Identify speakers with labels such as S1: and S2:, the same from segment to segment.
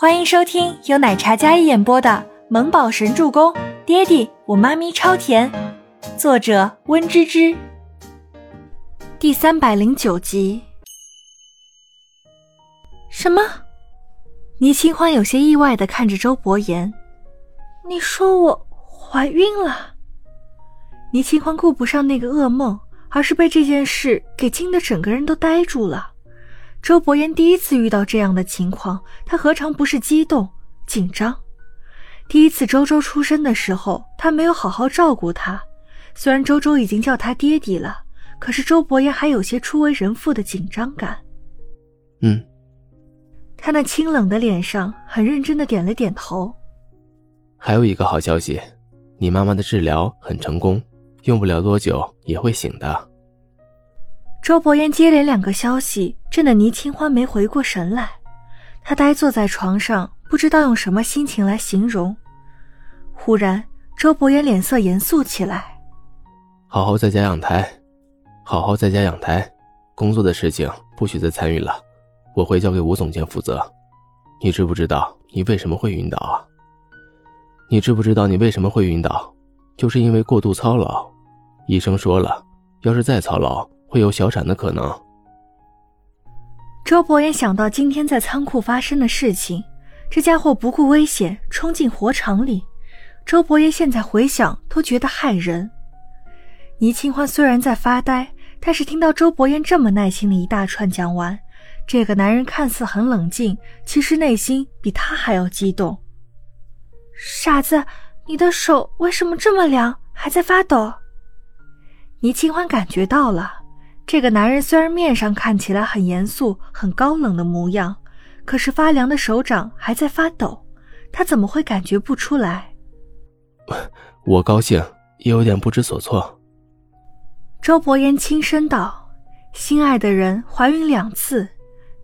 S1: 欢迎收听由奶茶嘉一演播的《萌宝神助攻》，爹地我妈咪超甜，作者温芝芝。第三百零九集。什么？倪清欢有些意外的看着周伯言：“你说我怀孕了？”倪清欢顾不上那个噩梦，而是被这件事给惊得整个人都呆住了。周伯言第一次遇到这样的情况，他何尝不是激动紧张？第一次周周出生的时候，他没有好好照顾他。虽然周周已经叫他爹地了，可是周伯言还有些初为人父的紧张感。
S2: 嗯，
S1: 他那清冷的脸上很认真的点了点头。
S2: 还有一个好消息，你妈妈的治疗很成功，用不了多久也会醒的。
S1: 周伯言接连两个消息，震得倪清欢没回过神来。他呆坐在床上，不知道用什么心情来形容。忽然，周伯言脸色严肃起来：“
S2: 好好在家养胎，好好在家养胎，工作的事情不许再参与了，我会交给吴总监负责。你知不知道你为什么会晕倒啊？你知不知道你为什么会晕倒？就是因为过度操劳。医生说了，要是再操劳。”会有小产的可能。
S1: 周伯言想到今天在仓库发生的事情，这家伙不顾危险冲进火场里。周伯言现在回想都觉得骇人。倪清欢虽然在发呆，但是听到周伯言这么耐心的一大串讲完，这个男人看似很冷静，其实内心比他还要激动。傻子，你的手为什么这么凉，还在发抖？倪清欢感觉到了。这个男人虽然面上看起来很严肃、很高冷的模样，可是发凉的手掌还在发抖，他怎么会感觉不出来？
S2: 我高兴，也有点不知所措。
S1: 周伯言轻声道：“心爱的人怀孕两次，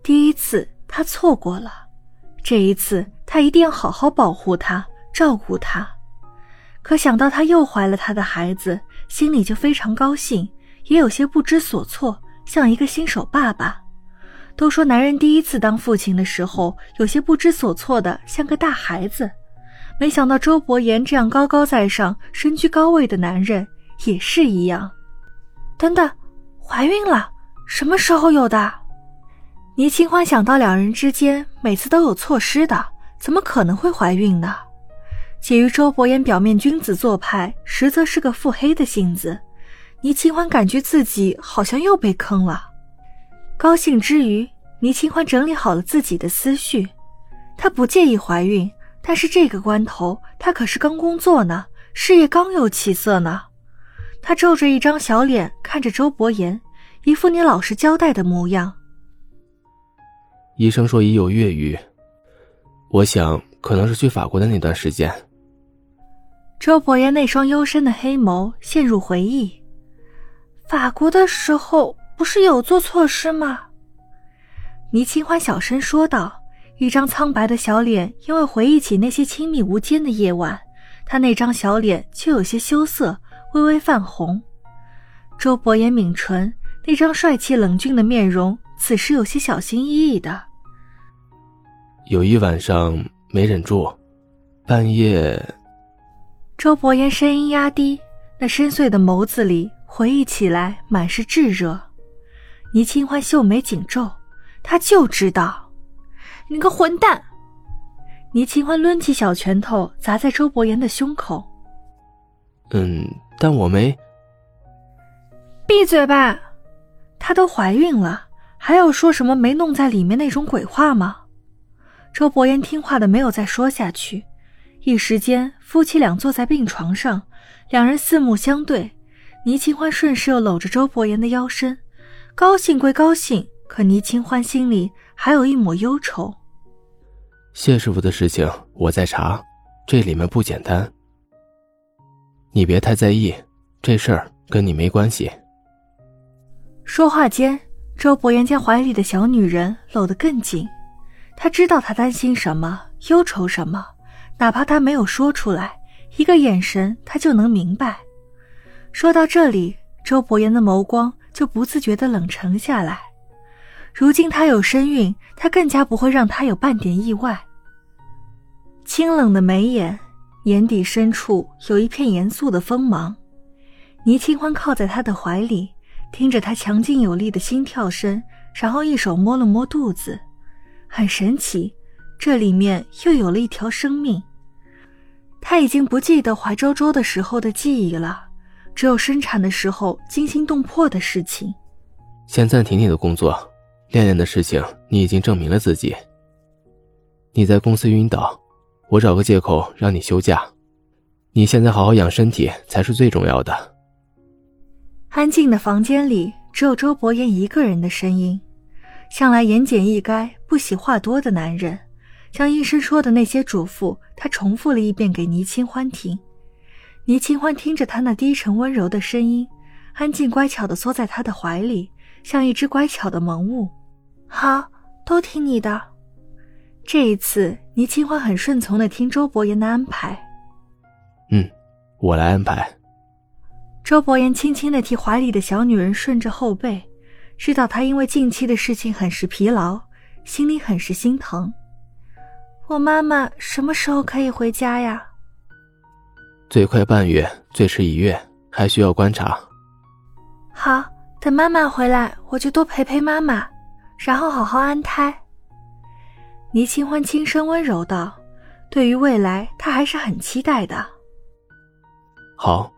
S1: 第一次他错过了，这一次他一定要好好保护她、照顾她。可想到她又怀了他的孩子，心里就非常高兴。”也有些不知所措，像一个新手爸爸。都说男人第一次当父亲的时候，有些不知所措的，像个大孩子。没想到周伯言这样高高在上、身居高位的男人也是一样。等等，怀孕了？什么时候有的？倪清欢想到两人之间每次都有错失的，怎么可能会怀孕呢？且于周伯言表面君子做派，实则是个腹黑的性子。倪清欢感觉自己好像又被坑了，高兴之余，倪清欢整理好了自己的思绪。她不介意怀孕，但是这个关头，她可是刚工作呢，事业刚有起色呢。她皱着一张小脸看着周伯言，一副你老实交代的模样。
S2: 医生说已有月余，我想可能是去法国的那段时间。
S1: 周伯言那双幽深的黑眸陷入回忆。法国的时候不是有做错事吗？倪清欢小声说道，一张苍白的小脸，因为回忆起那些亲密无间的夜晚，他那张小脸却有些羞涩，微微泛红。周伯言抿唇，那张帅气冷峻的面容，此时有些小心翼翼的。
S2: 有一晚上没忍住，半夜。
S1: 周伯言声音压低，那深邃的眸子里。回忆起来满是炙热，倪清欢秀眉紧皱，他就知道，你个混蛋！倪清欢抡起小拳头砸在周伯言的胸口。
S2: 嗯，但我没。
S1: 闭嘴吧！她都怀孕了，还要说什么没弄在里面那种鬼话吗？周伯言听话的没有再说下去。一时间，夫妻俩坐在病床上，两人四目相对。倪清欢顺势又搂着周伯言的腰身，高兴归高兴，可倪清欢心里还有一抹忧愁。
S2: 谢师傅的事情我在查，这里面不简单。你别太在意，这事儿跟你没关系。
S1: 说话间，周伯言将怀里的小女人搂得更紧，他知道她担心什么，忧愁什么，哪怕他没有说出来，一个眼神他就能明白。说到这里，周伯言的眸光就不自觉地冷沉下来。如今他有身孕，他更加不会让他有半点意外。清冷的眉眼，眼底深处有一片严肃的锋芒。倪清欢靠在他的怀里，听着他强劲有力的心跳声，然后一手摸了摸肚子，很神奇，这里面又有了一条生命。他已经不记得怀周周的时候的记忆了，只有生产的时候惊心动魄的事情。
S2: 先暂停你的工作，恋恋的事情你已经证明了自己。你在公司晕倒，我找个借口让你休假。你现在好好养身体才是最重要的。
S1: 安静的房间里只有周伯言一个人的声音，向来言简意赅、不喜话多的男人，将医生说的那些嘱咐，他重复了一遍给倪清欢听。倪清欢听着他那低沉温柔的声音，安静乖巧的缩在他的怀里。像一只乖巧的萌物，好，都听你的。这一次，倪清欢很顺从的听周伯言的安排。
S2: 嗯，我来安排。
S1: 周伯言轻轻的替怀里的小女人顺着后背，知道她因为近期的事情很是疲劳，心里很是心疼。我妈妈什么时候可以回家呀？
S2: 最快半月，最迟一月，还需要观察。
S1: 好。等妈妈回来，我就多陪陪妈妈，然后好好安胎。倪清欢轻声温柔道：“对于未来，她还是很期待的。”
S2: 好。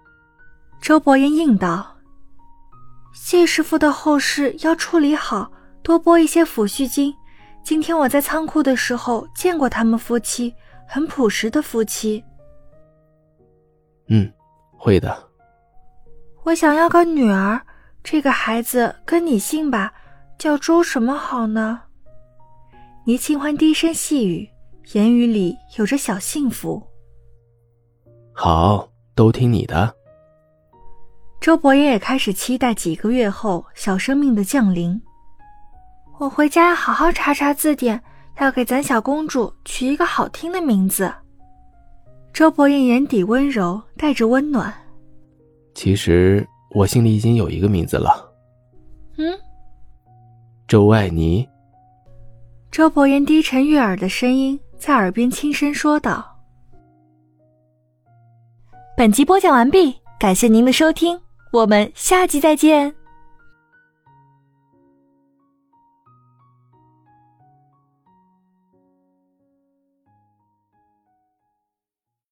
S1: 周伯言应道：“谢师傅的后事要处理好，多拨一些抚恤金。今天我在仓库的时候见过他们夫妻，很朴实的夫妻。”
S2: 嗯，会的。
S1: 我想要个女儿。这个孩子跟你姓吧，叫周什么好呢？倪清欢低声细语，言语里有着小幸福。
S2: 好，都听你的。
S1: 周伯言也开始期待几个月后小生命的降临。我回家要好好查查字典，要给咱小公主取一个好听的名字。周伯言眼底温柔，带着温暖。
S2: 其实。我心里已经有一个名字了。
S1: 嗯，
S2: 周爱妮。
S1: 周伯言低沉悦耳的声音在耳边轻声说道：“本集播讲完毕，感谢您的收听，我们下集再见。”